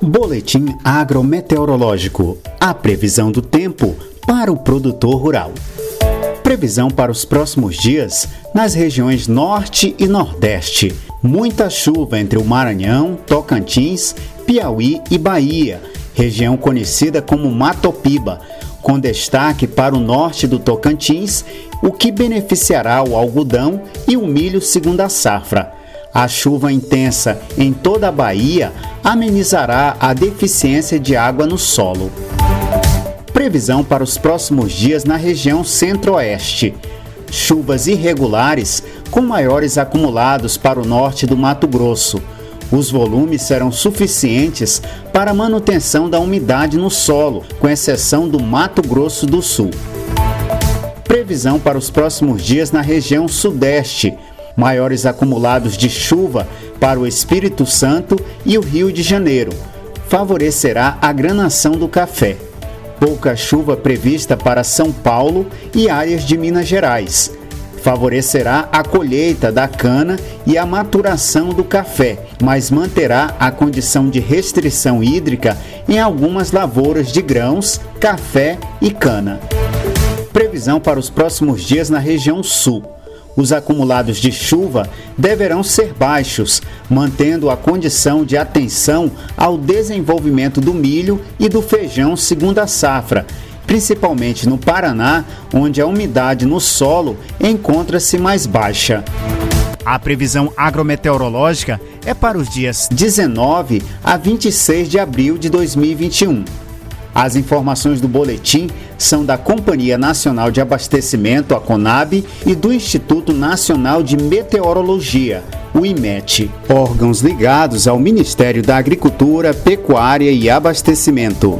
Boletim agrometeorológico. A previsão do tempo para o produtor rural. Previsão para os próximos dias nas regiões Norte e Nordeste. Muita chuva entre o Maranhão, Tocantins, Piauí e Bahia, região conhecida como Matopiba, com destaque para o norte do Tocantins, o que beneficiará o algodão e o milho segunda safra. A chuva intensa em toda a Bahia amenizará a deficiência de água no solo. Previsão para os próximos dias na região centro-oeste. Chuvas irregulares com maiores acumulados para o norte do Mato Grosso. Os volumes serão suficientes para a manutenção da umidade no solo, com exceção do Mato Grosso do Sul. Previsão para os próximos dias na região sudeste maiores acumulados de chuva para o Espírito Santo e o Rio de Janeiro. Favorecerá a granação do café. Pouca chuva prevista para São Paulo e áreas de Minas Gerais. Favorecerá a colheita da cana e a maturação do café, mas manterá a condição de restrição hídrica em algumas lavouras de grãos, café e cana. Previsão para os próximos dias na região sul os acumulados de chuva deverão ser baixos, mantendo a condição de atenção ao desenvolvimento do milho e do feijão segunda safra, principalmente no Paraná, onde a umidade no solo encontra-se mais baixa. A previsão agrometeorológica é para os dias 19 a 26 de abril de 2021. As informações do boletim são da Companhia Nacional de Abastecimento, a CONAB, e do Instituto Nacional de Meteorologia, o IMET, órgãos ligados ao Ministério da Agricultura, Pecuária e Abastecimento.